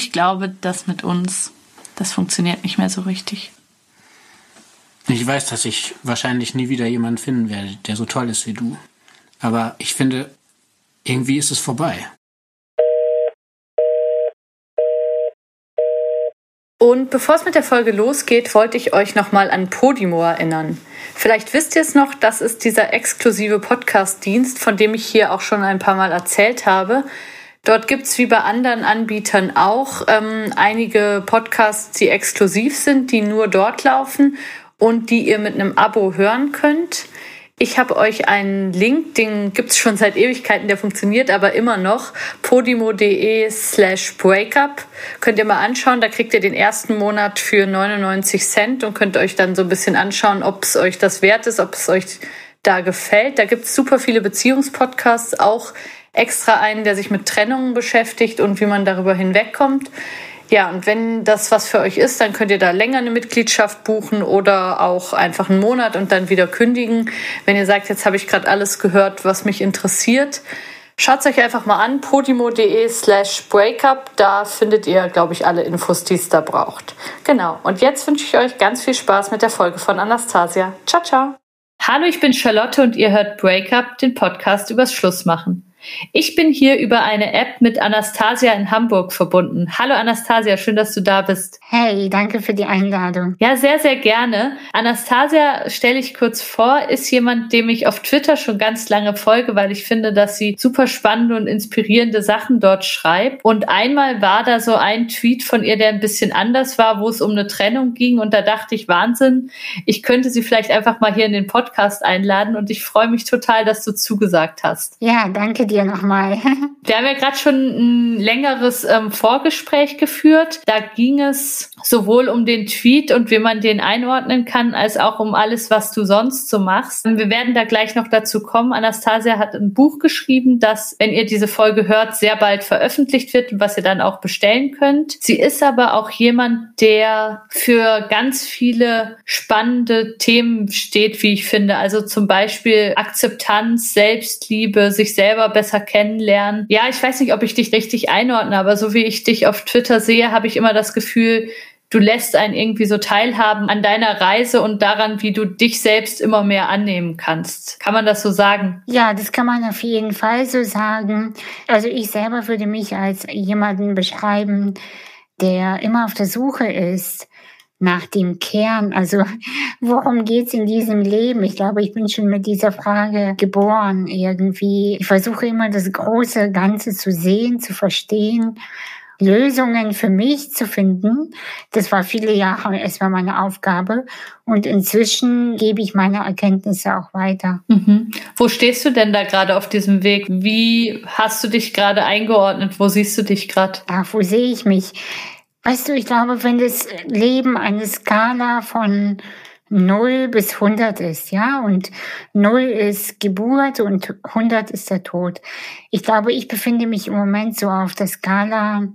ich glaube, das mit uns, das funktioniert nicht mehr so richtig. Ich weiß, dass ich wahrscheinlich nie wieder jemanden finden werde, der so toll ist wie du. Aber ich finde, irgendwie ist es vorbei. Und bevor es mit der Folge losgeht, wollte ich euch nochmal an Podimo erinnern. Vielleicht wisst ihr es noch, das ist dieser exklusive Podcast-Dienst, von dem ich hier auch schon ein paar Mal erzählt habe. Dort gibt's wie bei anderen Anbietern auch ähm, einige Podcasts, die exklusiv sind, die nur dort laufen und die ihr mit einem Abo hören könnt. Ich habe euch einen Link, den gibt's schon seit Ewigkeiten, der funktioniert aber immer noch. podimo.de slash breakup. Könnt ihr mal anschauen, da kriegt ihr den ersten Monat für 99 Cent und könnt euch dann so ein bisschen anschauen, ob es euch das wert ist, ob es euch da gefällt. Da gibt's super viele Beziehungspodcasts, auch extra einen, der sich mit Trennungen beschäftigt und wie man darüber hinwegkommt. Ja, und wenn das was für euch ist, dann könnt ihr da länger eine Mitgliedschaft buchen oder auch einfach einen Monat und dann wieder kündigen. Wenn ihr sagt, jetzt habe ich gerade alles gehört, was mich interessiert, schaut euch einfach mal an, podimo.de slash breakup. Da findet ihr, glaube ich, alle Infos, die es da braucht. Genau, und jetzt wünsche ich euch ganz viel Spaß mit der Folge von Anastasia. Ciao, ciao. Hallo, ich bin Charlotte und ihr hört Breakup, den Podcast übers Schlussmachen. Ich bin hier über eine App mit Anastasia in Hamburg verbunden. Hallo Anastasia, schön, dass du da bist. Hey, danke für die Einladung. Ja, sehr, sehr gerne. Anastasia, stelle ich kurz vor, ist jemand, dem ich auf Twitter schon ganz lange folge, weil ich finde, dass sie super spannende und inspirierende Sachen dort schreibt. Und einmal war da so ein Tweet von ihr, der ein bisschen anders war, wo es um eine Trennung ging. Und da dachte ich, Wahnsinn, ich könnte sie vielleicht einfach mal hier in den Podcast einladen. Und ich freue mich total, dass du zugesagt hast. Ja, danke dir nochmal. Wir haben ja gerade schon ein längeres ähm, Vorgespräch geführt. Da ging es sowohl um den Tweet und wie man den einordnen kann, als auch um alles, was du sonst so machst. Wir werden da gleich noch dazu kommen. Anastasia hat ein Buch geschrieben, das, wenn ihr diese Folge hört, sehr bald veröffentlicht wird und was ihr dann auch bestellen könnt. Sie ist aber auch jemand, der für ganz viele spannende Themen steht, wie ich finde. Also zum Beispiel Akzeptanz, Selbstliebe, sich selber besser kennenlernen. Ja, ich weiß nicht, ob ich dich richtig einordne, aber so wie ich dich auf Twitter sehe, habe ich immer das Gefühl, du lässt einen irgendwie so teilhaben an deiner Reise und daran, wie du dich selbst immer mehr annehmen kannst. Kann man das so sagen? Ja, das kann man auf jeden Fall so sagen. Also ich selber würde mich als jemanden beschreiben, der immer auf der Suche ist nach dem Kern. Also worum geht's in diesem Leben? Ich glaube, ich bin schon mit dieser Frage geboren irgendwie. Ich versuche immer das große Ganze zu sehen, zu verstehen. Lösungen für mich zu finden. Das war viele Jahre erstmal meine Aufgabe. Und inzwischen gebe ich meine Erkenntnisse auch weiter. Mhm. Wo stehst du denn da gerade auf diesem Weg? Wie hast du dich gerade eingeordnet? Wo siehst du dich gerade? Ach, wo sehe ich mich? Weißt du, ich glaube, wenn das Leben eine Skala von 0 bis 100 ist, ja, und 0 ist Geburt und 100 ist der Tod. Ich glaube, ich befinde mich im Moment so auf der Skala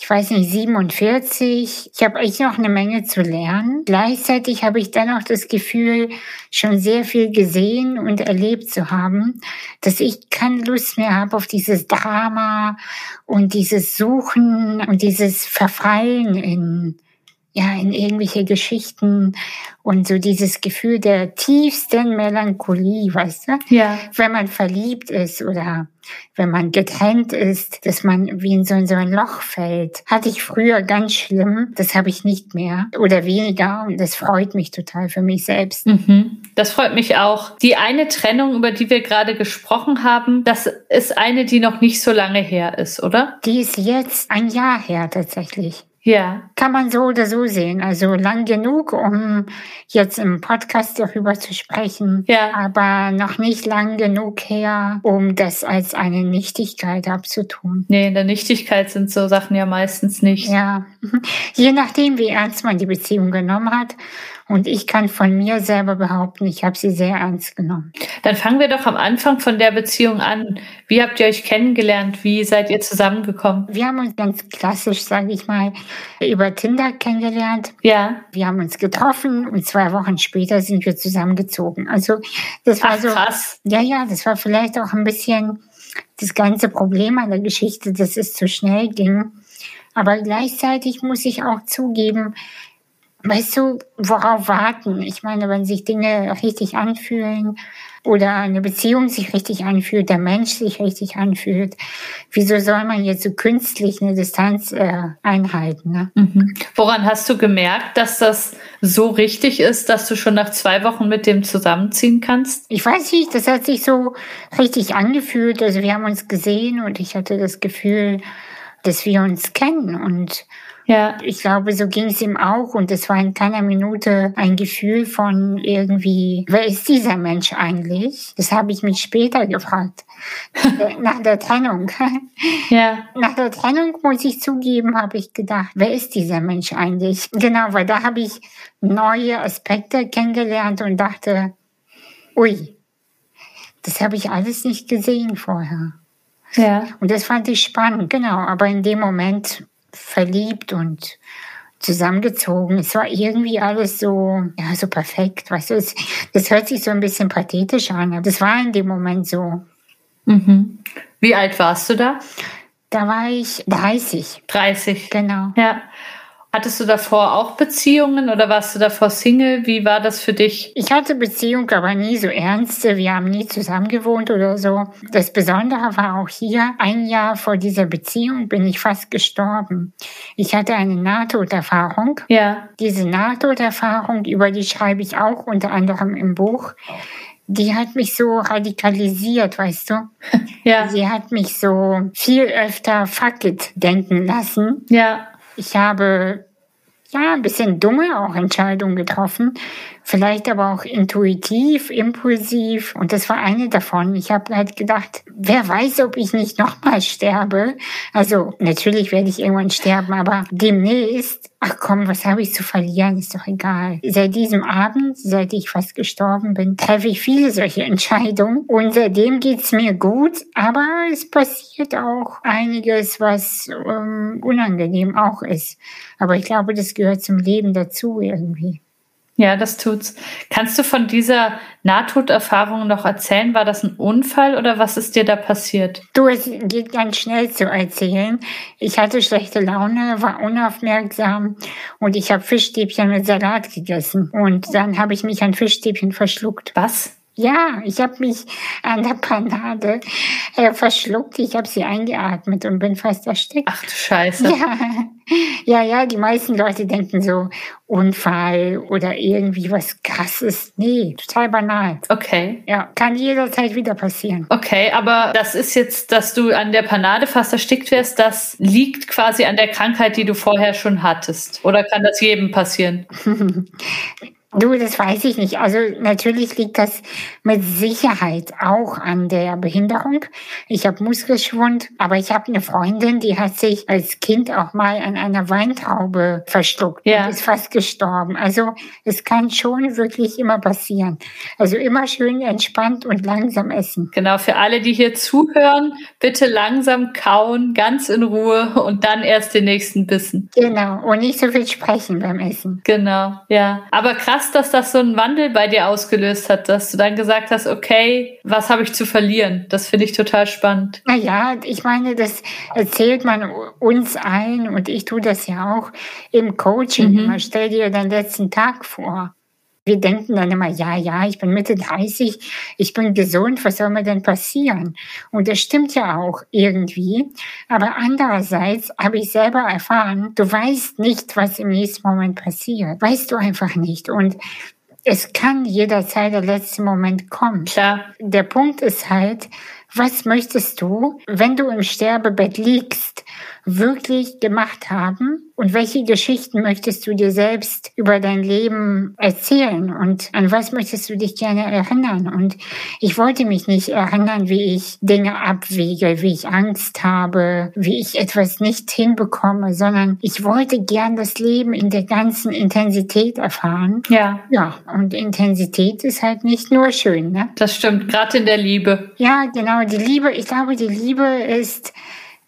ich weiß nicht, 47. Ich habe echt noch eine Menge zu lernen. Gleichzeitig habe ich dann auch das Gefühl, schon sehr viel gesehen und erlebt zu haben, dass ich keine Lust mehr habe auf dieses Drama und dieses Suchen und dieses Verfallen in ja, in irgendwelche Geschichten und so dieses Gefühl der tiefsten Melancholie, weißt du? Ja. Wenn man verliebt ist oder wenn man getrennt ist, dass man wie in so, in so ein Loch fällt. Hatte ich früher ganz schlimm. Das habe ich nicht mehr oder weniger und das freut mich total für mich selbst. Mhm. Das freut mich auch. Die eine Trennung, über die wir gerade gesprochen haben, das ist eine, die noch nicht so lange her ist, oder? Die ist jetzt ein Jahr her tatsächlich. Ja. Kann man so oder so sehen. Also lang genug, um jetzt im Podcast darüber zu sprechen. Ja. Aber noch nicht lang genug her, um das als eine Nichtigkeit abzutun. Nee, in der Nichtigkeit sind so Sachen ja meistens nicht. Ja. Je nachdem, wie ernst man die Beziehung genommen hat und ich kann von mir selber behaupten, ich habe sie sehr ernst genommen. Dann fangen wir doch am Anfang von der Beziehung an. Wie habt ihr euch kennengelernt? Wie seid ihr zusammengekommen? Wir haben uns ganz klassisch, sage ich mal, über Tinder kennengelernt. Ja. Wir haben uns getroffen und zwei Wochen später sind wir zusammengezogen. Also das war Ach, so. Krass. Ja, ja, das war vielleicht auch ein bisschen das ganze Problem an der Geschichte, dass es zu schnell ging. Aber gleichzeitig muss ich auch zugeben, weißt du, worauf warten? Ich meine, wenn sich Dinge richtig anfühlen oder eine Beziehung sich richtig anfühlt, der Mensch sich richtig anfühlt, wieso soll man jetzt so künstlich eine Distanz äh, einhalten? Ne? Mhm. Woran hast du gemerkt, dass das so richtig ist, dass du schon nach zwei Wochen mit dem zusammenziehen kannst? Ich weiß nicht, das hat sich so richtig angefühlt. Also wir haben uns gesehen und ich hatte das Gefühl, dass wir uns kennen und ja. Ich glaube, so ging es ihm auch und es war in keiner Minute ein Gefühl von irgendwie, wer ist dieser Mensch eigentlich? Das habe ich mich später gefragt. Nach der Trennung. Ja. Nach der Trennung, muss ich zugeben, habe ich gedacht, wer ist dieser Mensch eigentlich? Genau, weil da habe ich neue Aspekte kennengelernt und dachte, ui, das habe ich alles nicht gesehen vorher. Ja. Und das fand ich spannend, genau. Aber in dem Moment verliebt und zusammengezogen. Es war irgendwie alles so, ja, so perfekt. Weißt du, es, das hört sich so ein bisschen pathetisch an, aber das war in dem Moment so. Mhm. Wie alt warst du da? Da war ich 30. 30. Genau. Ja. Hattest du davor auch Beziehungen oder warst du davor Single? Wie war das für dich? Ich hatte Beziehung, aber nie so ernste. Wir haben nie zusammen gewohnt oder so. Das Besondere war auch hier, ein Jahr vor dieser Beziehung bin ich fast gestorben. Ich hatte eine Nahtoderfahrung. Ja. Diese Nahtoderfahrung, über die schreibe ich auch unter anderem im Buch die hat mich so radikalisiert, weißt du? Ja. Sie hat mich so viel öfter fuck it denken lassen. Ja. Ich habe ja ein bisschen dumme auch Entscheidungen getroffen, vielleicht aber auch intuitiv, impulsiv. Und das war eine davon. Ich habe halt gedacht, wer weiß, ob ich nicht nochmal sterbe. Also natürlich werde ich irgendwann sterben, aber demnächst, ach komm, was habe ich zu verlieren, ist doch egal. Seit diesem Abend, seit ich fast gestorben bin, treffe ich viele solche Entscheidungen. Und seitdem geht's mir gut, aber es passiert auch einiges, was ähm, unangenehm auch ist. Aber ich glaube, das gehört zum Leben dazu irgendwie. Ja, das tut's. Kannst du von dieser Nahtoderfahrung noch erzählen? War das ein Unfall oder was ist dir da passiert? Du, es geht ganz schnell zu erzählen. Ich hatte schlechte Laune, war unaufmerksam und ich habe Fischstäbchen mit Salat gegessen. Und dann habe ich mich an Fischstäbchen verschluckt. Was? Ja, ich habe mich an der Panade äh, verschluckt. Ich habe sie eingeatmet und bin fast erstickt. Ach du Scheiße. Ja. ja, ja, die meisten Leute denken so Unfall oder irgendwie was Krasses. Nee, total banal. Okay. Ja, kann jederzeit wieder passieren. Okay, aber das ist jetzt, dass du an der Panade fast erstickt wirst, das liegt quasi an der Krankheit, die du vorher schon hattest. Oder kann das jedem passieren? Du, das weiß ich nicht. Also natürlich liegt das mit Sicherheit auch an der Behinderung. Ich habe Muskelschwund, aber ich habe eine Freundin, die hat sich als Kind auch mal an einer Weintraube verschluckt ja. und ist fast gestorben. Also es kann schon wirklich immer passieren. Also immer schön entspannt und langsam essen. Genau, für alle, die hier zuhören, bitte langsam kauen, ganz in Ruhe und dann erst den nächsten Bissen. Genau, und nicht so viel sprechen beim Essen. Genau, ja. Aber krass krass, dass das so einen Wandel bei dir ausgelöst hat, dass du dann gesagt hast, okay, was habe ich zu verlieren? Das finde ich total spannend. Naja, ich meine, das erzählt man uns allen und ich tue das ja auch im Coaching. Mhm. Man stell dir deinen letzten Tag vor. Wir denken dann immer, ja, ja, ich bin Mitte 30, ich bin gesund, was soll mir denn passieren? Und das stimmt ja auch irgendwie. Aber andererseits habe ich selber erfahren, du weißt nicht, was im nächsten Moment passiert. Weißt du einfach nicht. Und es kann jederzeit der letzte Moment kommen. Klar. Der Punkt ist halt, was möchtest du, wenn du im Sterbebett liegst, wirklich gemacht haben? Und welche Geschichten möchtest du dir selbst über dein Leben erzählen? Und an was möchtest du dich gerne erinnern? Und ich wollte mich nicht erinnern, wie ich Dinge abwege, wie ich Angst habe, wie ich etwas nicht hinbekomme, sondern ich wollte gern das Leben in der ganzen Intensität erfahren. Ja. Ja, und Intensität ist halt nicht nur schön, ne? Das stimmt, gerade in der Liebe. Ja, genau. Die Liebe, ich glaube, die Liebe ist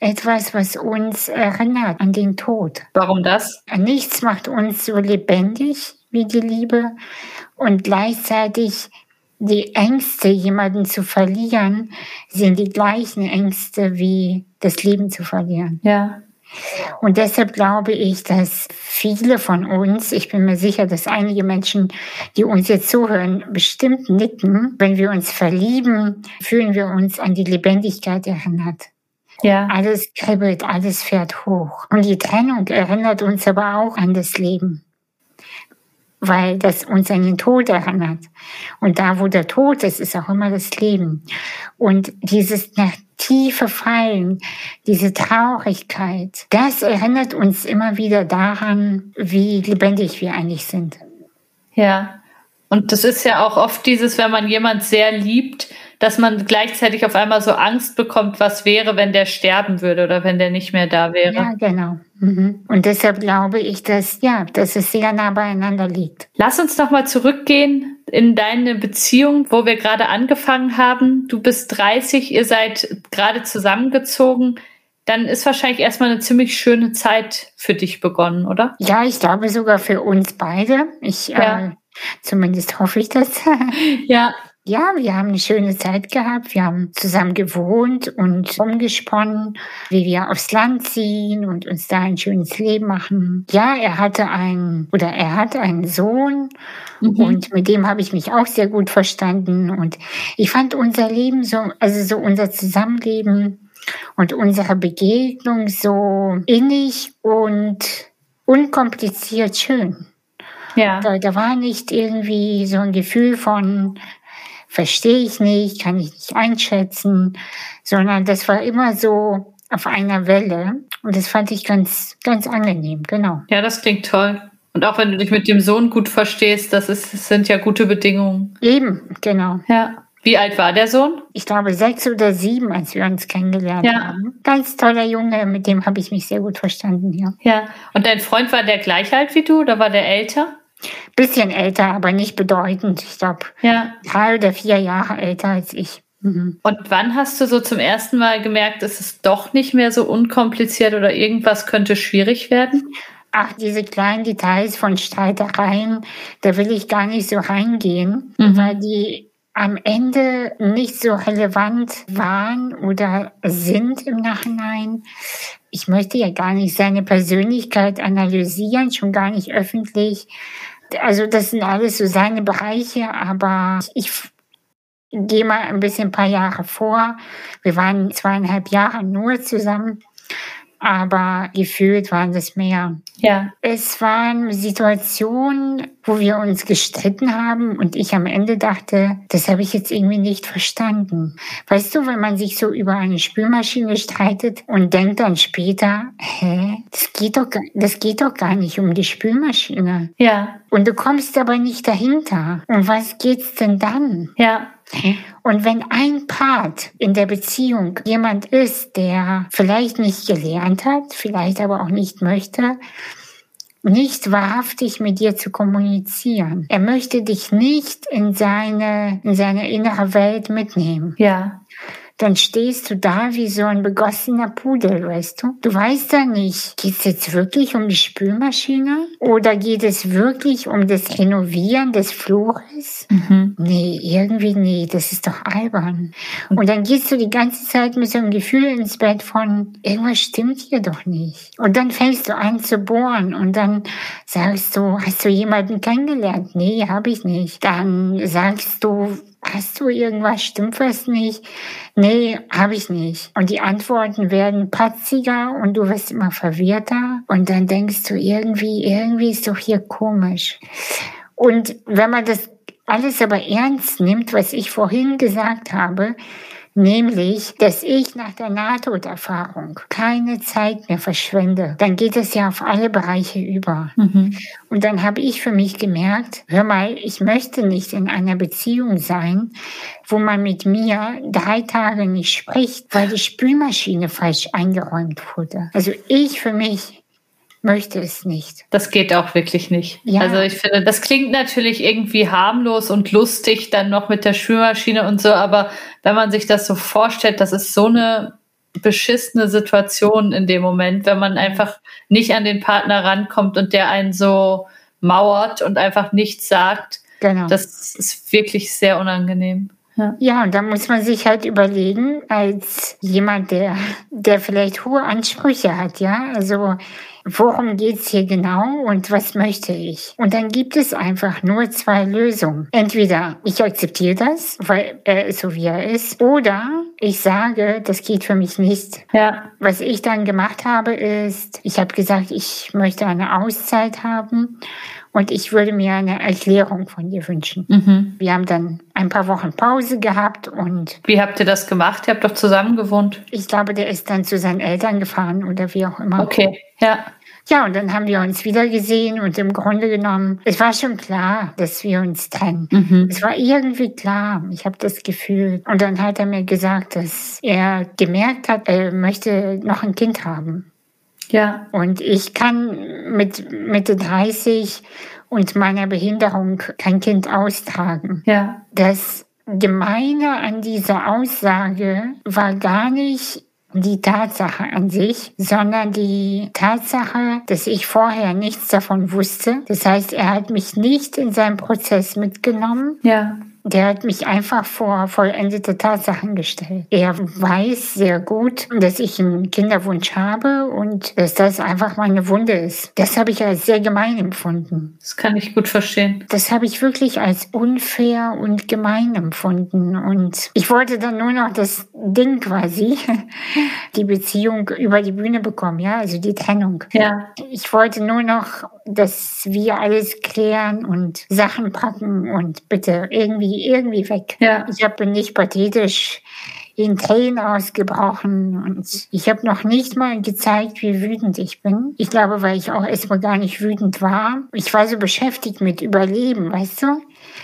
etwas, was uns erinnert an den Tod. Warum das? Nichts macht uns so lebendig wie die Liebe und gleichzeitig die Ängste, jemanden zu verlieren, sind die gleichen Ängste wie das Leben zu verlieren. Ja. Und deshalb glaube ich, dass viele von uns, ich bin mir sicher, dass einige Menschen, die uns jetzt zuhören, bestimmt nicken. Wenn wir uns verlieben, fühlen wir uns an die Lebendigkeit erinnert. Ja. Alles kribbelt, alles fährt hoch. Und die Trennung erinnert uns aber auch an das Leben weil das uns an den Tod erinnert. Und da, wo der Tod ist, ist auch immer das Leben. Und dieses nach tiefe Fallen, diese Traurigkeit, das erinnert uns immer wieder daran, wie lebendig wir eigentlich sind. Ja. Und das ist ja auch oft dieses, wenn man jemand sehr liebt, dass man gleichzeitig auf einmal so Angst bekommt, was wäre, wenn der sterben würde oder wenn der nicht mehr da wäre. Ja, genau. Mhm. Und deshalb glaube ich, dass, ja, dass es sehr nah beieinander liegt. Lass uns noch mal zurückgehen in deine Beziehung, wo wir gerade angefangen haben. Du bist 30, ihr seid gerade zusammengezogen dann ist wahrscheinlich erstmal eine ziemlich schöne Zeit für dich begonnen, oder? Ja, ich glaube sogar für uns beide. Ich, ja. äh, zumindest hoffe ich das. ja. Ja, wir haben eine schöne Zeit gehabt. Wir haben zusammen gewohnt und umgesponnen, wie wir aufs Land ziehen und uns da ein schönes Leben machen. Ja, er hatte einen oder er hat einen Sohn mhm. und mit dem habe ich mich auch sehr gut verstanden und ich fand unser Leben so, also so unser Zusammenleben und unsere Begegnung so innig und unkompliziert schön. Ja. Da, da war nicht irgendwie so ein Gefühl von, verstehe ich nicht, kann ich nicht einschätzen, sondern das war immer so auf einer Welle und das fand ich ganz, ganz angenehm, genau. Ja, das klingt toll. Und auch wenn du dich mit dem Sohn gut verstehst, das, ist, das sind ja gute Bedingungen. Eben, genau. Ja. Wie alt war der Sohn? Ich glaube sechs oder sieben, als wir uns kennengelernt ja. haben. Ganz toller Junge, mit dem habe ich mich sehr gut verstanden, ja. Ja. Und dein Freund war der gleich alt wie du oder war der älter? Bisschen älter, aber nicht bedeutend. Ich glaube, ja. drei oder vier Jahre älter als ich. Mhm. Und wann hast du so zum ersten Mal gemerkt, es ist doch nicht mehr so unkompliziert oder irgendwas könnte schwierig werden? Ach, diese kleinen Details von Streitereien, da will ich gar nicht so reingehen, mhm. weil die am Ende nicht so relevant waren oder sind im Nachhinein. Ich möchte ja gar nicht seine Persönlichkeit analysieren, schon gar nicht öffentlich. Also das sind alles so seine Bereiche, aber ich gehe mal ein bisschen ein paar Jahre vor. Wir waren zweieinhalb Jahre nur zusammen aber gefühlt waren es mehr. Ja. Es waren Situationen, wo wir uns gestritten haben und ich am Ende dachte, das habe ich jetzt irgendwie nicht verstanden. Weißt du, wenn man sich so über eine Spülmaschine streitet und denkt dann später, hä, das geht doch, das geht doch gar nicht um die Spülmaschine. Ja. Und du kommst aber nicht dahinter. Und was geht's denn dann? Ja. Und wenn ein Part in der Beziehung jemand ist, der vielleicht nicht gelernt hat, vielleicht aber auch nicht möchte, nicht wahrhaftig mit dir zu kommunizieren. Er möchte dich nicht in seine, in seine innere Welt mitnehmen. Ja dann stehst du da wie so ein begossener Pudel, weißt du? Du weißt ja nicht, geht es jetzt wirklich um die Spülmaschine oder geht es wirklich um das Renovieren des Flures? Mhm. Nee, irgendwie nee, das ist doch albern. Und dann gehst du die ganze Zeit mit so einem Gefühl ins Bett von, irgendwas stimmt hier doch nicht. Und dann fängst du an zu bohren und dann sagst du, hast du jemanden kennengelernt? Nee, habe ich nicht. Dann sagst du, hast du irgendwas, stimmt was nicht? Nee, habe ich nicht. Und die Antworten werden patziger und du wirst immer verwirrter und dann denkst du irgendwie, irgendwie ist doch hier komisch. Und wenn man das alles aber ernst nimmt, was ich vorhin gesagt habe, nämlich, dass ich nach der Nahtoderfahrung keine Zeit mehr verschwende. Dann geht es ja auf alle Bereiche über. Mhm. Und dann habe ich für mich gemerkt, hör mal, ich möchte nicht in einer Beziehung sein, wo man mit mir drei Tage nicht spricht, weil die Spülmaschine falsch eingeräumt wurde. Also ich für mich möchte es nicht. Das geht auch wirklich nicht. Ja. Also ich finde, das klingt natürlich irgendwie harmlos und lustig dann noch mit der Spülmaschine und so, aber wenn man sich das so vorstellt, das ist so eine beschissene Situation in dem Moment, wenn man einfach nicht an den Partner rankommt und der einen so mauert und einfach nichts sagt. Genau. Das ist wirklich sehr unangenehm. Ja. ja, und da muss man sich halt überlegen, als jemand, der, der vielleicht hohe Ansprüche hat, ja, also worum geht's hier genau und was möchte ich? Und dann gibt es einfach nur zwei Lösungen. Entweder ich akzeptiere das, weil er ist so wie er ist, oder ich sage, das geht für mich nicht. Ja. Was ich dann gemacht habe, ist, ich habe gesagt, ich möchte eine Auszeit haben und ich würde mir eine Erklärung von dir wünschen. Mhm. Wir haben dann ein paar Wochen Pause gehabt und. Wie habt ihr das gemacht? Ihr habt doch zusammen gewohnt. Ich glaube, der ist dann zu seinen Eltern gefahren oder wie auch immer. Okay, ja. Ja, und dann haben wir uns wieder gesehen und im Grunde genommen, es war schon klar, dass wir uns trennen. Mhm. Es war irgendwie klar, ich habe das Gefühl. Und dann hat er mir gesagt, dass er gemerkt hat, er möchte noch ein Kind haben. Ja. Und ich kann mit Mitte 30 und meiner Behinderung kein Kind austragen. Ja. Das Gemeine an dieser Aussage war gar nicht die Tatsache an sich, sondern die Tatsache, dass ich vorher nichts davon wusste. Das heißt, er hat mich nicht in seinem Prozess mitgenommen. Ja. Der hat mich einfach vor vollendete Tatsachen gestellt. Er weiß sehr gut, dass ich einen Kinderwunsch habe und dass das einfach meine Wunde ist. Das habe ich als sehr gemein empfunden. Das kann ich gut verstehen. Das habe ich wirklich als unfair und gemein empfunden. Und ich wollte dann nur noch das Ding quasi, die Beziehung über die Bühne bekommen, ja, also die Trennung. Ja. Ich wollte nur noch, dass wir alles klären und Sachen packen und bitte irgendwie irgendwie, irgendwie weg. Ja. Ich habe nicht pathetisch in Tränen ausgebrochen und ich habe noch nicht mal gezeigt, wie wütend ich bin. Ich glaube, weil ich auch erstmal gar nicht wütend war. Ich war so beschäftigt mit Überleben, weißt du?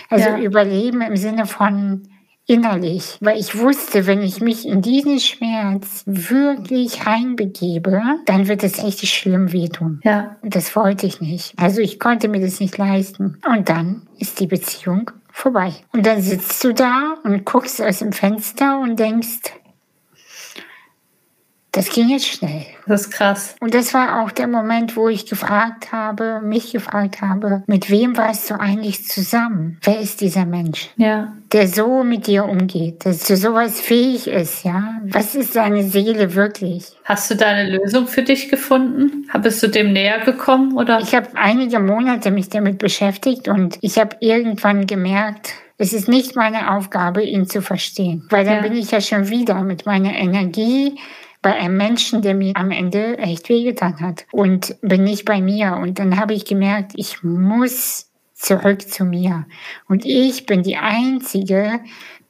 Also ja. Überleben im Sinne von innerlich, weil ich wusste, wenn ich mich in diesen Schmerz wirklich reinbegebe, dann wird es echt schlimm wehtun. Ja. Das wollte ich nicht. Also ich konnte mir das nicht leisten. Und dann ist die Beziehung vorbei. Und dann sitzt du da und guckst aus dem Fenster und denkst, das ging jetzt schnell. Das ist krass. Und das war auch der Moment, wo ich gefragt habe, mich gefragt habe, mit wem warst du eigentlich zusammen? Wer ist dieser Mensch? Ja. Der so mit dir umgeht, dass zu sowas fähig ist, ja? Was ist seine Seele wirklich? Hast du da eine Lösung für dich gefunden? Bist du dem näher gekommen oder? Ich habe einige Monate mich damit beschäftigt und ich habe irgendwann gemerkt, es ist nicht meine Aufgabe, ihn zu verstehen, weil dann ja. bin ich ja schon wieder mit meiner Energie bei einem Menschen, der mir am Ende echt wehgetan hat und bin nicht bei mir. Und dann habe ich gemerkt, ich muss zurück zu mir. Und ich bin die Einzige,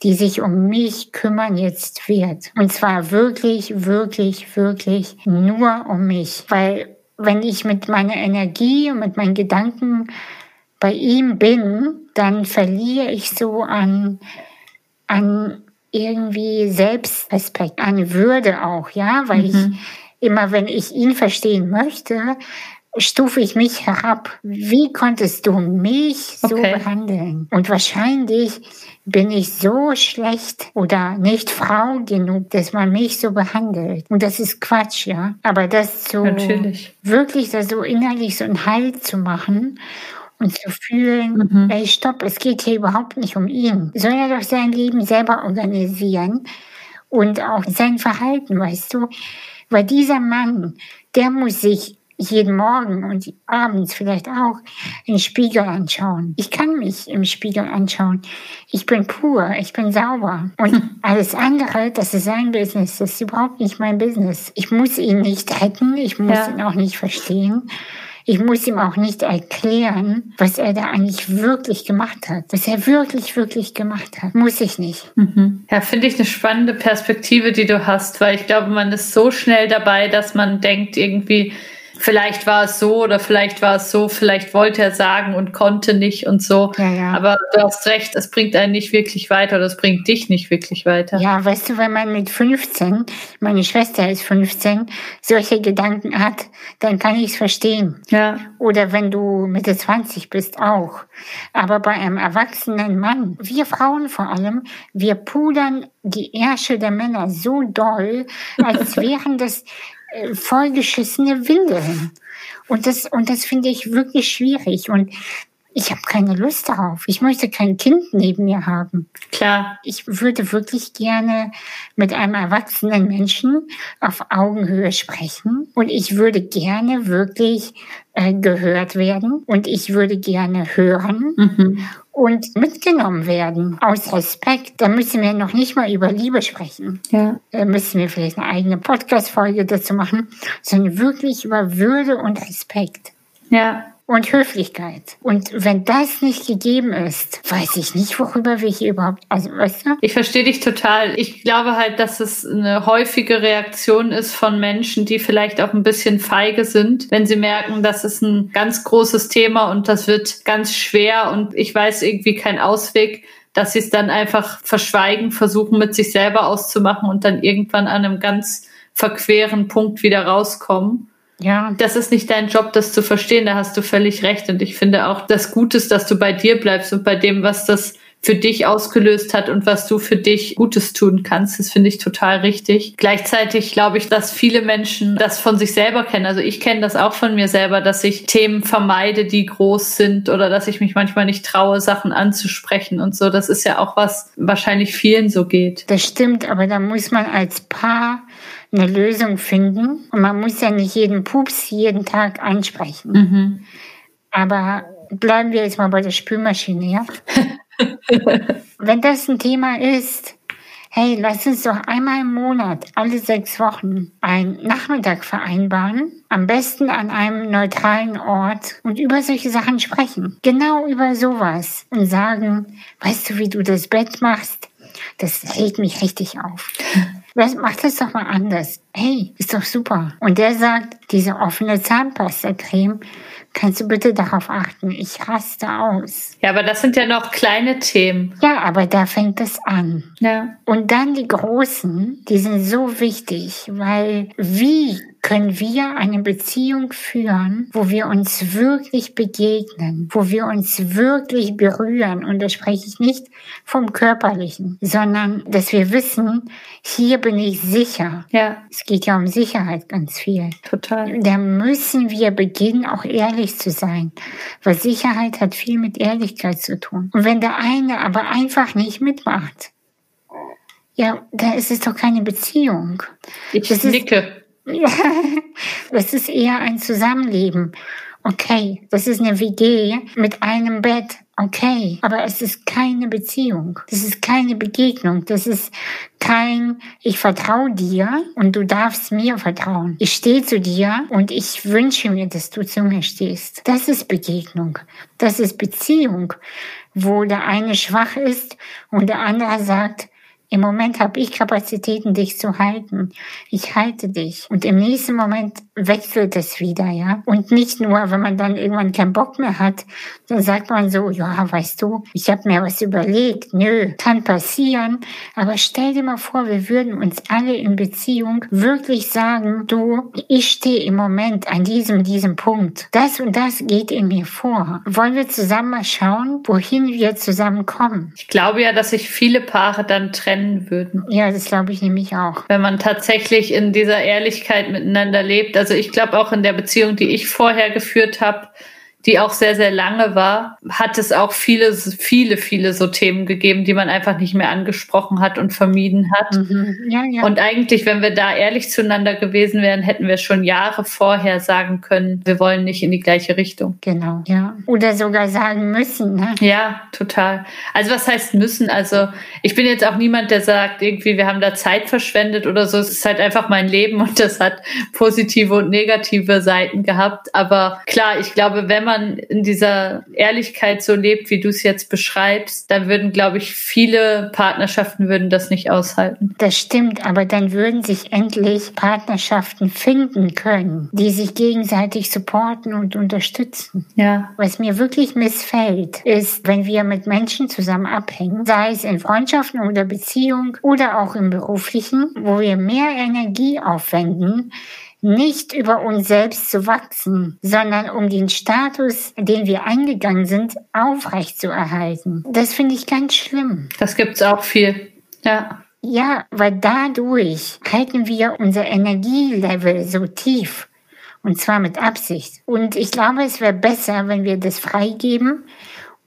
die sich um mich kümmern jetzt wird. Und zwar wirklich, wirklich, wirklich nur um mich. Weil wenn ich mit meiner Energie und mit meinen Gedanken bei ihm bin, dann verliere ich so an, an irgendwie Selbstrespekt, eine Würde auch, ja, weil mhm. ich immer, wenn ich ihn verstehen möchte, stufe ich mich herab. Wie konntest du mich so okay. behandeln? Und wahrscheinlich bin ich so schlecht oder nicht Frau genug, dass man mich so behandelt. Und das ist Quatsch, ja. Aber das so Natürlich. wirklich da so innerlich so einen Halt zu machen und zu fühlen, mhm. ey, stopp, es geht hier überhaupt nicht um ihn. Soll er doch sein Leben selber organisieren und auch sein Verhalten, weißt du? Weil dieser Mann, der muss sich jeden Morgen und abends vielleicht auch den Spiegel anschauen. Ich kann mich im Spiegel anschauen. Ich bin pur, ich bin sauber. Und alles andere, das ist sein Business, das ist überhaupt nicht mein Business. Ich muss ihn nicht retten, ich muss ja. ihn auch nicht verstehen. Ich muss ihm auch nicht erklären, was er da eigentlich wirklich gemacht hat. Was er wirklich, wirklich gemacht hat. Muss ich nicht. Mhm. Ja, finde ich eine spannende Perspektive, die du hast, weil ich glaube, man ist so schnell dabei, dass man denkt irgendwie, vielleicht war es so oder vielleicht war es so, vielleicht wollte er sagen und konnte nicht und so. Ja, ja. Aber du hast recht, es bringt einen nicht wirklich weiter oder es bringt dich nicht wirklich weiter. Ja, weißt du, wenn man mit 15, meine Schwester ist 15, solche Gedanken hat, dann kann ich es verstehen. Ja. Oder wenn du Mitte 20 bist auch. Aber bei einem erwachsenen Mann, wir Frauen vor allem, wir pudern die Ärsche der Männer so doll, als wären das vollgeschissene Windeln. Und das, und das finde ich wirklich schwierig. Und ich habe keine Lust darauf. Ich möchte kein Kind neben mir haben. Klar. Ich würde wirklich gerne mit einem erwachsenen Menschen auf Augenhöhe sprechen und ich würde gerne wirklich äh, gehört werden und ich würde gerne hören mhm. Und mitgenommen werden aus Respekt. Da müssen wir noch nicht mal über Liebe sprechen. Ja. Da müssen wir vielleicht eine eigene Podcast-Folge dazu machen, sondern wirklich über Würde und Respekt. Ja und Höflichkeit. Und wenn das nicht gegeben ist, weiß ich nicht, worüber wir hier überhaupt, also weißt du? Ich verstehe dich total. Ich glaube halt, dass es eine häufige Reaktion ist von Menschen, die vielleicht auch ein bisschen feige sind, wenn sie merken, das ist ein ganz großes Thema und das wird ganz schwer und ich weiß irgendwie keinen Ausweg dass sie es dann einfach verschweigen, versuchen mit sich selber auszumachen und dann irgendwann an einem ganz verqueren Punkt wieder rauskommen. Ja. Das ist nicht dein Job, das zu verstehen, da hast du völlig recht. Und ich finde auch, das Gute ist, dass du bei dir bleibst und bei dem, was das für dich ausgelöst hat und was du für dich Gutes tun kannst. Das finde ich total richtig. Gleichzeitig glaube ich, dass viele Menschen das von sich selber kennen. Also ich kenne das auch von mir selber, dass ich Themen vermeide, die groß sind oder dass ich mich manchmal nicht traue, Sachen anzusprechen und so. Das ist ja auch was wahrscheinlich vielen so geht. Das stimmt, aber da muss man als Paar eine Lösung finden. Und man muss ja nicht jeden Pups jeden Tag ansprechen. Mhm. Aber bleiben wir jetzt mal bei der Spülmaschine, ja? Wenn das ein Thema ist, hey, lass uns doch einmal im Monat, alle sechs Wochen, einen Nachmittag vereinbaren, am besten an einem neutralen Ort und über solche Sachen sprechen. Genau über sowas und sagen, weißt du, wie du das Bett machst? Das hält mich richtig auf. Mach das doch mal anders. Hey, ist doch super. Und der sagt, diese offene Zahnpasta-Creme, kannst du bitte darauf achten? Ich raste aus. Ja, aber das sind ja noch kleine Themen. Ja, aber da fängt es an. Ja. Und dann die großen, die sind so wichtig, weil wie können wir eine Beziehung führen, wo wir uns wirklich begegnen, wo wir uns wirklich berühren. Und da spreche ich nicht vom körperlichen, sondern dass wir wissen, hier bin ich sicher. Ja. Es geht ja um Sicherheit ganz viel. Total. Da müssen wir beginnen, auch ehrlich zu sein, weil Sicherheit hat viel mit Ehrlichkeit zu tun. Und wenn der eine aber einfach nicht mitmacht, ja, dann ist es doch keine Beziehung. Ich das nicke. Ist, das ist eher ein Zusammenleben. Okay, das ist eine WG mit einem Bett. Okay, aber es ist keine Beziehung. Das ist keine Begegnung. Das ist kein, ich vertraue dir und du darfst mir vertrauen. Ich stehe zu dir und ich wünsche mir, dass du zu mir stehst. Das ist Begegnung. Das ist Beziehung, wo der eine schwach ist und der andere sagt, im Moment habe ich Kapazitäten, dich zu halten. Ich halte dich. Und im nächsten Moment wechselt es wieder, ja. Und nicht nur, wenn man dann irgendwann keinen Bock mehr hat, dann sagt man so, ja, weißt du, ich habe mir was überlegt. Nö, kann passieren. Aber stell dir mal vor, wir würden uns alle in Beziehung wirklich sagen, du, ich stehe im Moment an diesem, diesem Punkt. Das und das geht in mir vor. Wollen wir zusammen mal schauen, wohin wir zusammenkommen? Ich glaube ja, dass sich viele Paare dann trennen trennen würden. Ja, das glaube ich nämlich auch. Wenn man tatsächlich in dieser Ehrlichkeit miteinander lebt. Also ich glaube auch in der Beziehung, die ich vorher geführt habe, die auch sehr, sehr lange war, hat es auch viele, viele, viele so Themen gegeben, die man einfach nicht mehr angesprochen hat und vermieden hat. Mhm. Ja, ja. Und eigentlich, wenn wir da ehrlich zueinander gewesen wären, hätten wir schon Jahre vorher sagen können, wir wollen nicht in die gleiche Richtung. Genau, ja. Oder sogar sagen müssen. Ne? Ja, total. Also was heißt müssen? Also ich bin jetzt auch niemand, der sagt, irgendwie, wir haben da Zeit verschwendet oder so. Es ist halt einfach mein Leben und das hat positive und negative Seiten gehabt. Aber klar, ich glaube, wenn man man in dieser Ehrlichkeit so lebt, wie du es jetzt beschreibst, dann würden, glaube ich, viele Partnerschaften würden das nicht aushalten. Das stimmt, aber dann würden sich endlich Partnerschaften finden können, die sich gegenseitig supporten und unterstützen. Ja. Was mir wirklich missfällt, ist, wenn wir mit Menschen zusammen abhängen, sei es in Freundschaften oder Beziehung oder auch im beruflichen, wo wir mehr Energie aufwenden, nicht über uns selbst zu wachsen, sondern um den Status, den wir eingegangen sind, aufrechtzuerhalten. Das finde ich ganz schlimm. Das gibt's auch viel. Ja. Ja, weil dadurch halten wir unser Energielevel so tief Und zwar mit Absicht. Und ich glaube, es wäre besser, wenn wir das freigeben,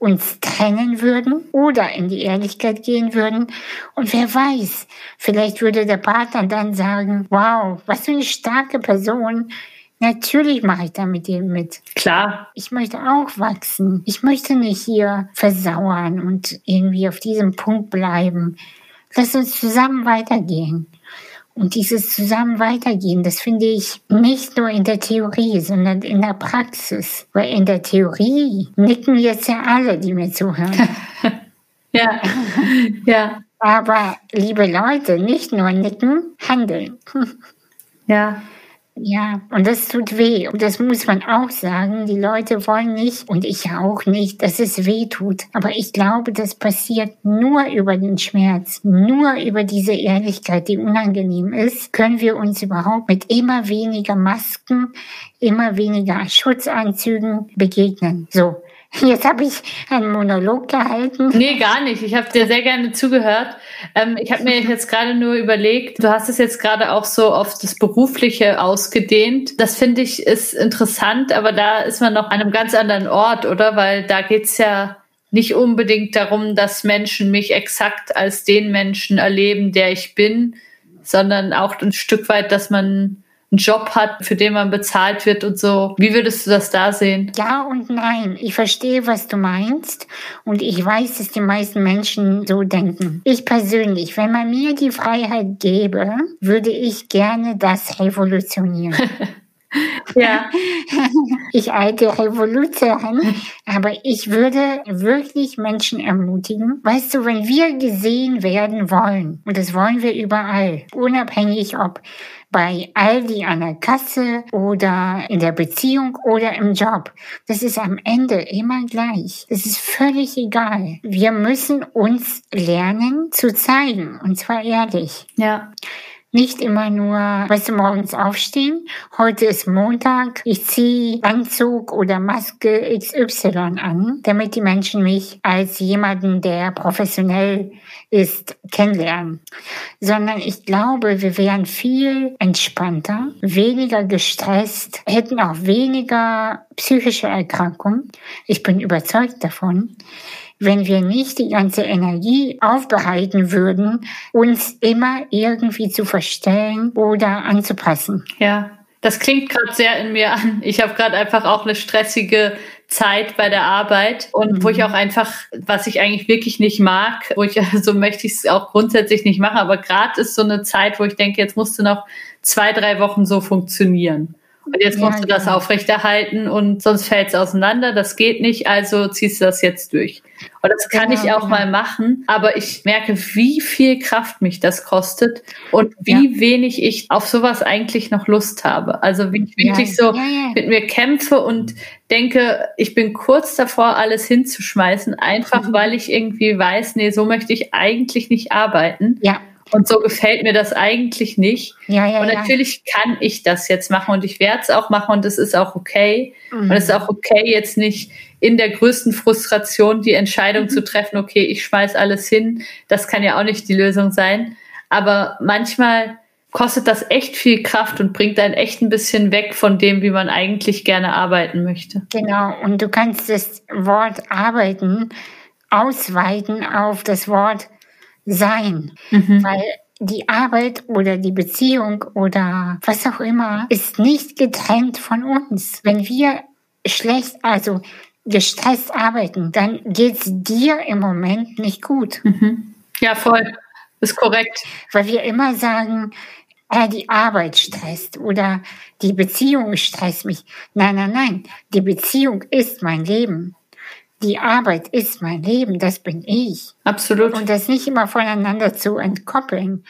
uns trennen würden oder in die Ehrlichkeit gehen würden. Und wer weiß, vielleicht würde der Partner dann sagen, wow, was für eine starke Person. Natürlich mache ich da mit dir mit. Klar. Ich möchte auch wachsen. Ich möchte nicht hier versauern und irgendwie auf diesem Punkt bleiben. Lass uns zusammen weitergehen. Und dieses zusammen weitergehen, das finde ich nicht nur in der Theorie, sondern in der Praxis. Weil in der Theorie nicken jetzt ja alle, die mir zuhören. ja, ja. Aber liebe Leute, nicht nur nicken, handeln. ja. Ja, und das tut weh. Und das muss man auch sagen. Die Leute wollen nicht, und ich auch nicht, dass es weh tut. Aber ich glaube, das passiert nur über den Schmerz. Nur über diese Ehrlichkeit, die unangenehm ist, können wir uns überhaupt mit immer weniger Masken, immer weniger Schutzanzügen begegnen. So. Jetzt habe ich einen Monolog gehalten. Nee, gar nicht. Ich habe dir sehr gerne zugehört. Ähm, ich habe mir jetzt gerade nur überlegt, du hast es jetzt gerade auch so auf das Berufliche ausgedehnt. Das finde ich ist interessant, aber da ist man noch an einem ganz anderen Ort, oder? Weil da geht's ja nicht unbedingt darum, dass Menschen mich exakt als den Menschen erleben, der ich bin, sondern auch ein Stück weit, dass man einen Job hat, für den man bezahlt wird und so. Wie würdest du das da sehen? Ja und nein. Ich verstehe, was du meinst und ich weiß, dass die meisten Menschen so denken. Ich persönlich, wenn man mir die Freiheit gäbe, würde ich gerne das revolutionieren. Ja. Ich alte Revolution, aber ich würde wirklich Menschen ermutigen. Weißt du, wenn wir gesehen werden wollen, und das wollen wir überall, unabhängig ob bei Aldi an der Kasse oder in der Beziehung oder im Job. Das ist am Ende immer gleich. Es ist völlig egal. Wir müssen uns lernen zu zeigen und zwar ehrlich. Ja. Nicht immer nur, weißt du, morgens aufstehen. Heute ist Montag. Ich ziehe Anzug oder Maske XY an, damit die Menschen mich als jemanden, der professionell ist, kennenlernen. Sondern ich glaube, wir wären viel entspannter, weniger gestresst, hätten auch weniger psychische Erkrankungen. Ich bin überzeugt davon wenn wir nicht die ganze Energie aufbereiten würden, uns immer irgendwie zu verstellen oder anzupassen. Ja, das klingt gerade sehr in mir an. Ich habe gerade einfach auch eine stressige Zeit bei der Arbeit und mhm. wo ich mhm. auch einfach, was ich eigentlich wirklich nicht mag, wo ich so also möchte ich es auch grundsätzlich nicht machen, aber gerade ist so eine Zeit, wo ich denke, jetzt musst du noch zwei, drei Wochen so funktionieren. Und jetzt musst ja, du das genau. aufrechterhalten und sonst fällt es auseinander. Das geht nicht, also ziehst du das jetzt durch. Und das kann genau, ich auch genau. mal machen, aber ich merke, wie viel Kraft mich das kostet und wie ja. wenig ich auf sowas eigentlich noch Lust habe. Also wie ich wirklich ja, so mit mir kämpfe und denke, ich bin kurz davor, alles hinzuschmeißen, einfach mhm. weil ich irgendwie weiß, nee, so möchte ich eigentlich nicht arbeiten. Ja. Und so gefällt mir das eigentlich nicht. Ja, ja, und natürlich ja. kann ich das jetzt machen und ich werde es auch machen und es ist auch okay. Mhm. Und es ist auch okay, jetzt nicht in der größten Frustration die Entscheidung mhm. zu treffen, okay, ich schmeiß alles hin. Das kann ja auch nicht die Lösung sein. Aber manchmal kostet das echt viel Kraft und bringt einen echt ein bisschen weg von dem, wie man eigentlich gerne arbeiten möchte. Genau. Und du kannst das Wort arbeiten ausweiten auf das Wort sein, mhm. weil die Arbeit oder die Beziehung oder was auch immer ist nicht getrennt von uns. Wenn wir schlecht, also gestresst arbeiten, dann geht's dir im Moment nicht gut. Mhm. Ja, voll. Ist korrekt. Weil wir immer sagen, äh, die Arbeit stresst oder die Beziehung stresst mich. Nein, nein, nein. Die Beziehung ist mein Leben die Arbeit ist mein Leben, das bin ich. Absolut. Und das nicht immer voneinander zu entkoppeln.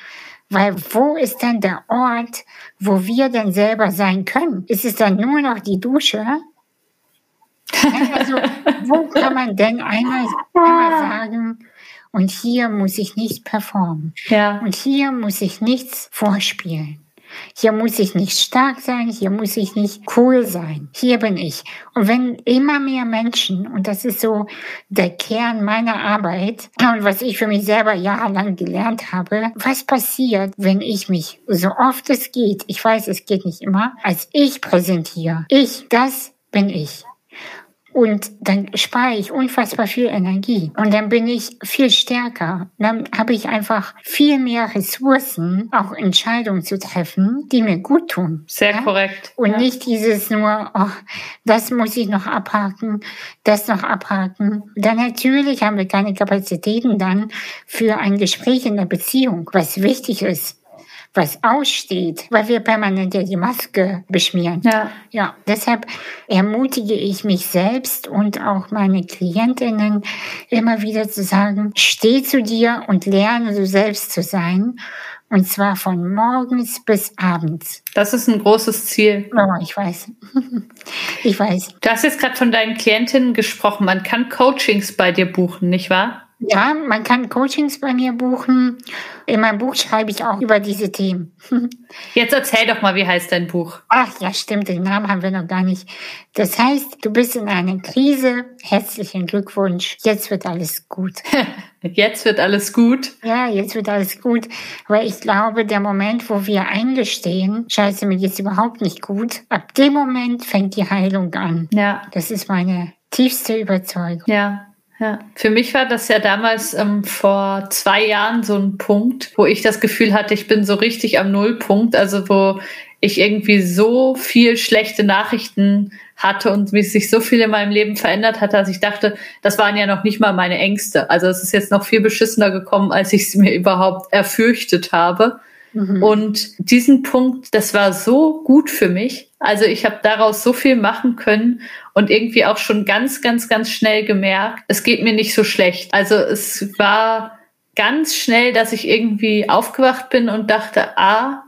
Weil wo ist dann der Ort, wo wir dann selber sein können? Ist es dann nur noch die Dusche? Also, wo kann man denn einmal, einmal sagen, und hier muss ich nicht performen. Ja. Und hier muss ich nichts vorspielen. Hier muss ich nicht stark sein, hier muss ich nicht cool sein. Hier bin ich. Und wenn immer mehr Menschen, und das ist so der Kern meiner Arbeit und was ich für mich selber jahrelang gelernt habe, was passiert, wenn ich mich so oft es geht, ich weiß, es geht nicht immer, als ich präsentiere. Ich, das bin ich. Und dann spare ich unfassbar viel Energie. Und dann bin ich viel stärker. Dann habe ich einfach viel mehr Ressourcen, auch Entscheidungen zu treffen, die mir gut tun. Sehr ja? korrekt. Und ja. nicht dieses nur, oh, das muss ich noch abhaken, das noch abhaken. Dann natürlich haben wir keine Kapazitäten dann für ein Gespräch in der Beziehung, was wichtig ist was aussteht, weil wir permanent ja die Maske beschmieren. Ja. Ja, deshalb ermutige ich mich selbst und auch meine Klientinnen immer wieder zu sagen, steh zu dir und lerne du selbst zu sein. Und zwar von morgens bis abends. Das ist ein großes Ziel. Oh, ich weiß. ich weiß. Du hast jetzt gerade von deinen Klientinnen gesprochen. Man kann Coachings bei dir buchen, nicht wahr? Ja, man kann Coachings bei mir buchen. In meinem Buch schreibe ich auch über diese Themen. Jetzt erzähl doch mal, wie heißt dein Buch? Ach ja, stimmt, den Namen haben wir noch gar nicht. Das heißt, du bist in einer Krise. Herzlichen Glückwunsch. Jetzt wird alles gut. jetzt wird alles gut? Ja, jetzt wird alles gut. Weil ich glaube, der Moment, wo wir eingestehen, scheiße, mir geht's überhaupt nicht gut, ab dem Moment fängt die Heilung an. Ja. Das ist meine tiefste Überzeugung. Ja. Ja, für mich war das ja damals ähm, vor zwei Jahren so ein Punkt, wo ich das Gefühl hatte, ich bin so richtig am Nullpunkt, also wo ich irgendwie so viel schlechte Nachrichten hatte und wie sich so viel in meinem Leben verändert hat, dass ich dachte, das waren ja noch nicht mal meine Ängste. Also es ist jetzt noch viel beschissener gekommen, als ich es mir überhaupt erfürchtet habe. Mhm. Und diesen Punkt, das war so gut für mich. Also ich habe daraus so viel machen können und irgendwie auch schon ganz, ganz, ganz schnell gemerkt, es geht mir nicht so schlecht. Also es war ganz schnell, dass ich irgendwie aufgewacht bin und dachte, ah,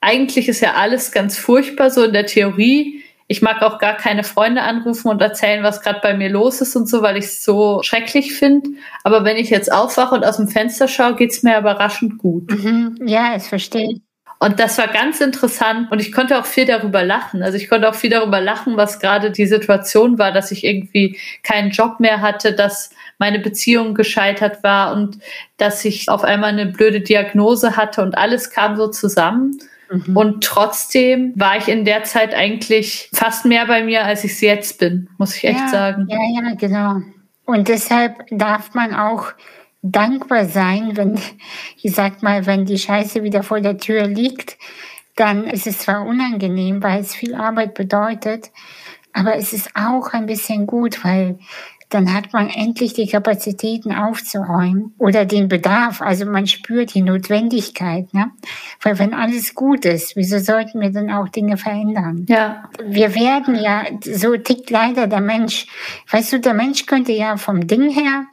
eigentlich ist ja alles ganz furchtbar so in der Theorie. Ich mag auch gar keine Freunde anrufen und erzählen, was gerade bei mir los ist und so, weil ich es so schrecklich finde. Aber wenn ich jetzt aufwache und aus dem Fenster schaue, geht's mir überraschend gut. Mhm. Ja, das verstehe ich. Und das war ganz interessant und ich konnte auch viel darüber lachen. Also ich konnte auch viel darüber lachen, was gerade die Situation war, dass ich irgendwie keinen Job mehr hatte, dass meine Beziehung gescheitert war und dass ich auf einmal eine blöde Diagnose hatte und alles kam so zusammen. Mhm. Und trotzdem war ich in der Zeit eigentlich fast mehr bei mir, als ich es jetzt bin, muss ich echt ja, sagen. Ja, ja, genau. Und deshalb darf man auch dankbar sein, wenn, ich sag mal, wenn die Scheiße wieder vor der Tür liegt, dann ist es zwar unangenehm, weil es viel Arbeit bedeutet, aber es ist auch ein bisschen gut, weil dann hat man endlich die Kapazitäten aufzuräumen oder den Bedarf. Also man spürt die Notwendigkeit. Ne? Weil wenn alles gut ist, wieso sollten wir dann auch Dinge verändern? Ja. Wir werden ja, so tickt leider der Mensch. Weißt du, der Mensch könnte ja vom Ding her,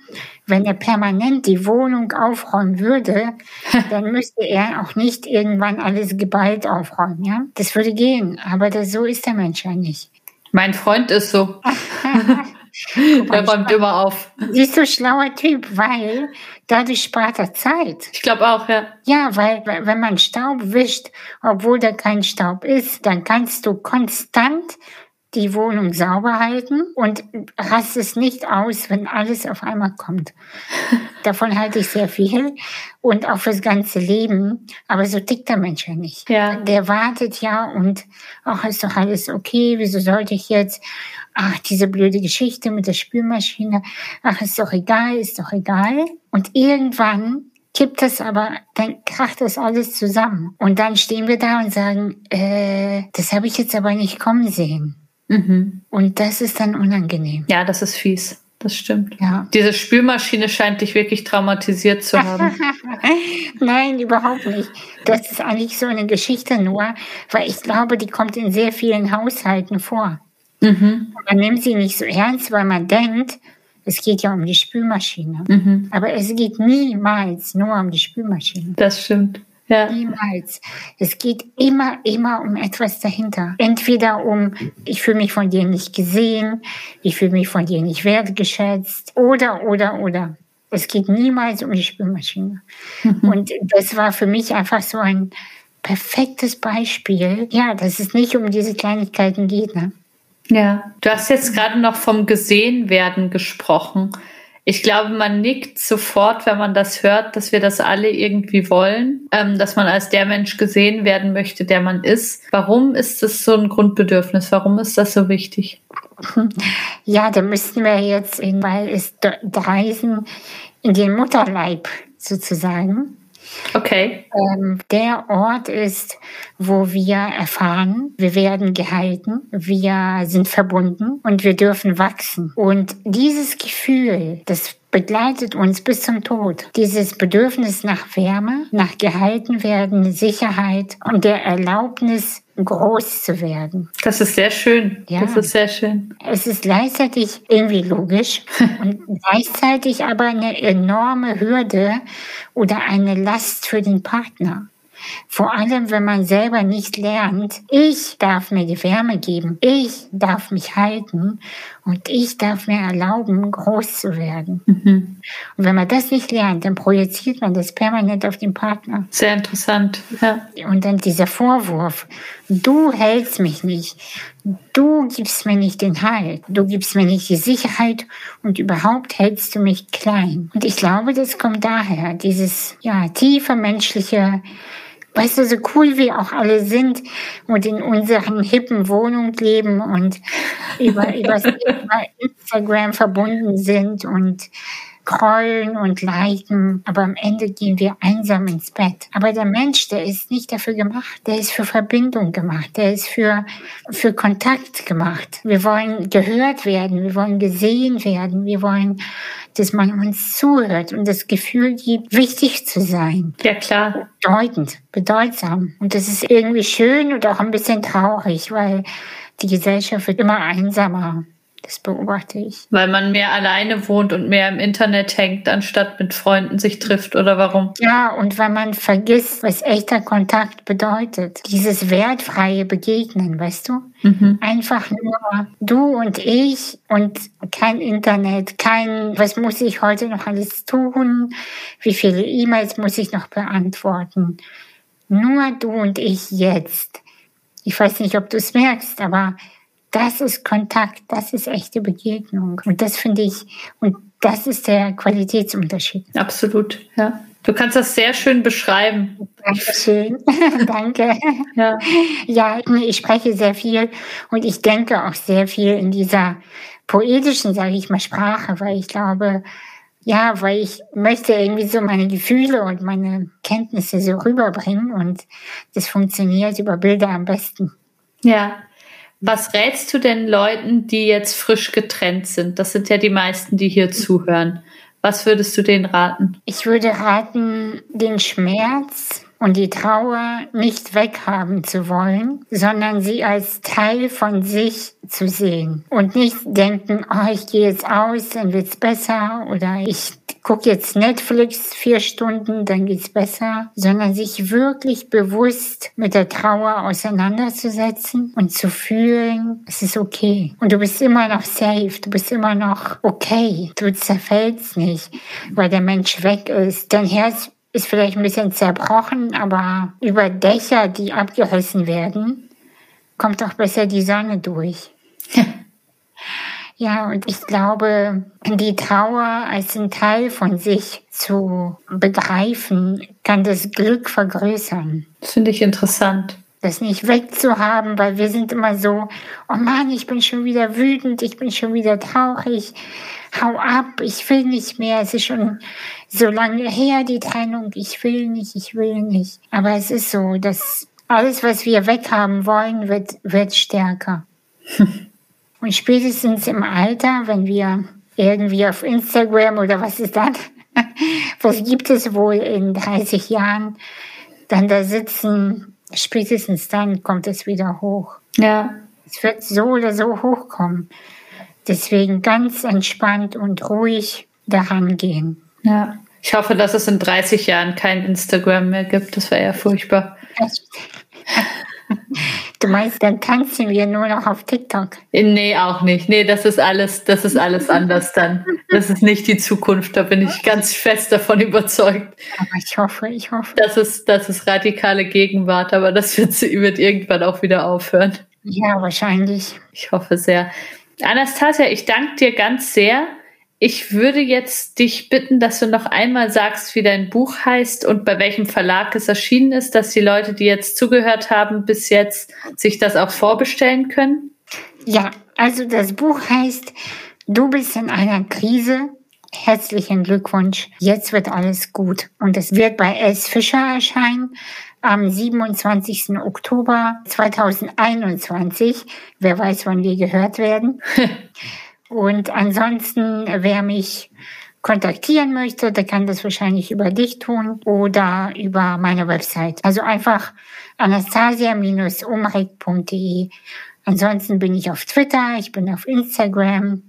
wenn er permanent die Wohnung aufräumen würde, dann müsste er auch nicht irgendwann alles geballt aufräumen. Ja? Das würde gehen, aber das, so ist der Mensch ja nicht. Mein Freund ist so. Der räumt immer auf. Siehst du, schlauer Typ, weil dadurch spart er Zeit. Ich glaube auch, ja. Ja, weil wenn man Staub wischt, obwohl da kein Staub ist, dann kannst du konstant die Wohnung sauber halten und rast es nicht aus, wenn alles auf einmal kommt. Davon halte ich sehr viel und auch fürs ganze Leben. Aber so tickt der Mensch ja nicht. Ja. Der wartet ja und ach, ist doch alles okay, wieso sollte ich jetzt, ach, diese blöde Geschichte mit der Spülmaschine, ach, ist doch egal, ist doch egal. Und irgendwann kippt das aber, dann kracht das alles zusammen. Und dann stehen wir da und sagen, äh, das habe ich jetzt aber nicht kommen sehen. Mhm. Und das ist dann unangenehm. Ja, das ist fies. Das stimmt. Ja. Diese Spülmaschine scheint dich wirklich traumatisiert zu haben. Nein, überhaupt nicht. Das ist eigentlich so eine Geschichte nur, weil ich glaube, die kommt in sehr vielen Haushalten vor. Mhm. Man nimmt sie nicht so ernst, weil man denkt, es geht ja um die Spülmaschine. Mhm. Aber es geht niemals nur um die Spülmaschine. Das stimmt. Ja. Niemals. Es geht immer, immer um etwas dahinter. Entweder um, ich fühle mich von dir nicht gesehen, ich fühle mich von dir nicht wertgeschätzt, oder, oder, oder. Es geht niemals um die Spülmaschine. Mhm. Und das war für mich einfach so ein perfektes Beispiel, ja, dass es nicht um diese Kleinigkeiten geht. Ne? Ja, du hast jetzt gerade noch vom Gesehenwerden gesprochen. Ich glaube, man nickt sofort, wenn man das hört, dass wir das alle irgendwie wollen, ähm, dass man als der Mensch gesehen werden möchte, der man ist. Warum ist das so ein Grundbedürfnis? Warum ist das so wichtig? Ja, da müssten wir jetzt in, weil es Reisen in den Mutterleib sozusagen. Okay. Ähm, der Ort ist, wo wir erfahren, wir werden gehalten, wir sind verbunden und wir dürfen wachsen. Und dieses Gefühl, das begleitet uns bis zum Tod. Dieses Bedürfnis nach Wärme, nach gehalten werden, Sicherheit und der Erlaubnis, groß zu werden. Das ist sehr schön. Ja. Das ist sehr schön. Es ist gleichzeitig irgendwie logisch und gleichzeitig aber eine enorme Hürde oder eine Last für den Partner. Vor allem, wenn man selber nicht lernt, ich darf mir die Wärme geben, ich darf mich halten und ich darf mir erlauben, groß zu werden. Mhm. Und wenn man das nicht lernt, dann projiziert man das permanent auf den Partner. Sehr interessant. Ja. Und dann dieser Vorwurf, du hältst mich nicht, du gibst mir nicht den Halt, du gibst mir nicht die Sicherheit und überhaupt hältst du mich klein. Und ich glaube, das kommt daher, dieses ja, tiefe menschliche weißt du, so cool wir auch alle sind und in unseren hippen Wohnungen leben und über, über Instagram verbunden sind und scrollen und liken, aber am Ende gehen wir einsam ins Bett. Aber der Mensch, der ist nicht dafür gemacht, der ist für Verbindung gemacht, der ist für, für Kontakt gemacht. Wir wollen gehört werden, wir wollen gesehen werden, wir wollen, dass man uns zuhört und das Gefühl gibt, wichtig zu sein. Ja, klar. Bedeutend, bedeutsam. Und das ist irgendwie schön und auch ein bisschen traurig, weil die Gesellschaft wird immer einsamer. Das beobachte ich. Weil man mehr alleine wohnt und mehr im Internet hängt, anstatt mit Freunden sich trifft oder warum? Ja, und weil man vergisst, was echter Kontakt bedeutet. Dieses wertfreie Begegnen, weißt du? Mhm. Einfach nur du und ich und kein Internet, kein, was muss ich heute noch alles tun? Wie viele E-Mails muss ich noch beantworten? Nur du und ich jetzt. Ich weiß nicht, ob du es merkst, aber das ist Kontakt, das ist echte Begegnung. Und das finde ich, und das ist der Qualitätsunterschied. Absolut, ja. Du kannst das sehr schön beschreiben. Dankeschön. Danke. Ja. ja, ich spreche sehr viel und ich denke auch sehr viel in dieser poetischen, sage ich mal, Sprache, weil ich glaube, ja, weil ich möchte irgendwie so meine Gefühle und meine Kenntnisse so rüberbringen und das funktioniert über Bilder am besten. Ja, was rätst du denn Leuten, die jetzt frisch getrennt sind? Das sind ja die meisten, die hier zuhören. Was würdest du denen raten? Ich würde raten, den Schmerz und die Trauer nicht weghaben zu wollen, sondern sie als Teil von sich zu sehen und nicht denken, oh, ich gehe jetzt aus, dann wird's besser oder ich gucke jetzt Netflix vier Stunden, dann geht's besser, sondern sich wirklich bewusst mit der Trauer auseinanderzusetzen und zu fühlen, es ist okay. Und du bist immer noch safe, du bist immer noch okay, du zerfällst nicht, weil der Mensch weg ist. Dein Herz ist vielleicht ein bisschen zerbrochen, aber über Dächer, die abgerissen werden, kommt doch besser die Sonne durch. ja, und ich glaube, die Trauer als ein Teil von sich zu begreifen, kann das Glück vergrößern. Das finde ich interessant. Das nicht wegzuhaben, weil wir sind immer so, oh Mann, ich bin schon wieder wütend, ich bin schon wieder traurig, hau ab, ich will nicht mehr, es ist schon so lange her, die Trennung, ich will nicht, ich will nicht. Aber es ist so, dass alles, was wir weghaben wollen, wird, wird stärker. Und spätestens im Alter, wenn wir irgendwie auf Instagram oder was ist das, was gibt es wohl in 30 Jahren, dann da sitzen, spätestens dann kommt es wieder hoch. Ja. Es wird so oder so hochkommen. Deswegen ganz entspannt und ruhig daran gehen. Ja. Ich hoffe, dass es in 30 Jahren kein Instagram mehr gibt. Das wäre ja furchtbar. Du meinst, dann tanzen wir nur noch auf TikTok? Nee, auch nicht. Nee, das ist alles, das ist alles anders dann. Das ist nicht die Zukunft, da bin ich ganz fest davon überzeugt. Aber ich hoffe, ich hoffe. Das ist, das ist radikale Gegenwart, aber das wird, wird irgendwann auch wieder aufhören. Ja, wahrscheinlich. Ich hoffe sehr. Anastasia, ich danke dir ganz sehr. Ich würde jetzt dich bitten, dass du noch einmal sagst, wie dein Buch heißt und bei welchem Verlag es erschienen ist, dass die Leute, die jetzt zugehört haben, bis jetzt sich das auch vorbestellen können. Ja, also das Buch heißt Du bist in einer Krise. Herzlichen Glückwunsch. Jetzt wird alles gut. Und es wird bei S. Fischer erscheinen am 27. Oktober 2021. Wer weiß, wann wir gehört werden. Und ansonsten, wer mich kontaktieren möchte, der kann das wahrscheinlich über dich tun oder über meine Website. Also einfach anastasia-umrecht.de. Ansonsten bin ich auf Twitter, ich bin auf Instagram.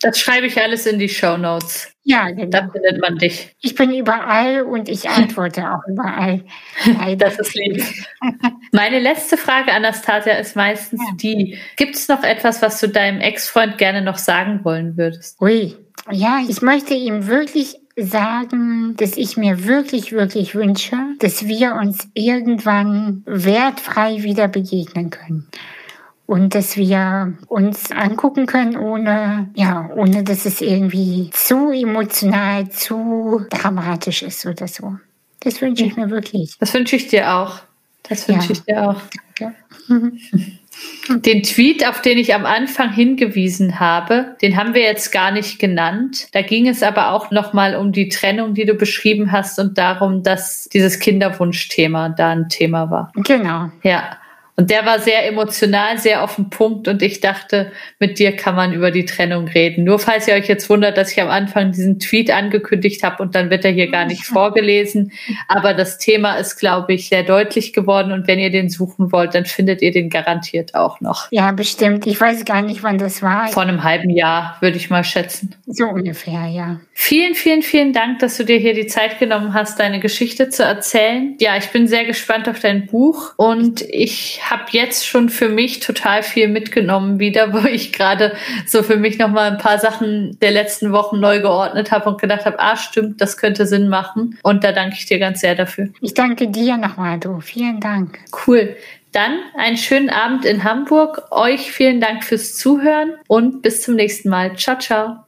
Das schreibe ich alles in die Show Notes. Ja, genau. Da findet man dich. Ich bin überall und ich antworte auch überall. das ist lieb. Meine letzte Frage, Anastasia, ist meistens ja. die: Gibt es noch etwas, was du deinem Ex-Freund gerne noch sagen wollen würdest? Ui, ja, ich möchte ihm wirklich sagen, dass ich mir wirklich, wirklich wünsche, dass wir uns irgendwann wertfrei wieder begegnen können und dass wir uns angucken können, ohne, ja, ohne dass es irgendwie zu emotional, zu dramatisch ist oder so. Das wünsche ich mir wirklich. Das wünsche ich dir auch. Das wünsche ja. ich dir auch. Ja. Den Tweet, auf den ich am Anfang hingewiesen habe, den haben wir jetzt gar nicht genannt. Da ging es aber auch nochmal um die Trennung, die du beschrieben hast und darum, dass dieses Kinderwunschthema da ein Thema war. Genau. Ja. Und der war sehr emotional, sehr auf den Punkt und ich dachte, mit dir kann man über die Trennung reden. Nur falls ihr euch jetzt wundert, dass ich am Anfang diesen Tweet angekündigt habe und dann wird er hier gar nicht vorgelesen. Aber das Thema ist, glaube ich, sehr deutlich geworden und wenn ihr den suchen wollt, dann findet ihr den garantiert auch noch. Ja, bestimmt. Ich weiß gar nicht, wann das war. Vor einem halben Jahr, würde ich mal schätzen. So ungefähr, ja. Vielen, vielen, vielen Dank, dass du dir hier die Zeit genommen hast, deine Geschichte zu erzählen. Ja, ich bin sehr gespannt auf dein Buch und ich habe jetzt schon für mich total viel mitgenommen wieder, wo ich gerade so für mich noch mal ein paar Sachen der letzten Wochen neu geordnet habe und gedacht habe, ah stimmt, das könnte Sinn machen. Und da danke ich dir ganz sehr dafür. Ich danke dir nochmal, du. Vielen Dank. Cool. Dann einen schönen Abend in Hamburg. Euch vielen Dank fürs Zuhören und bis zum nächsten Mal. Ciao, ciao.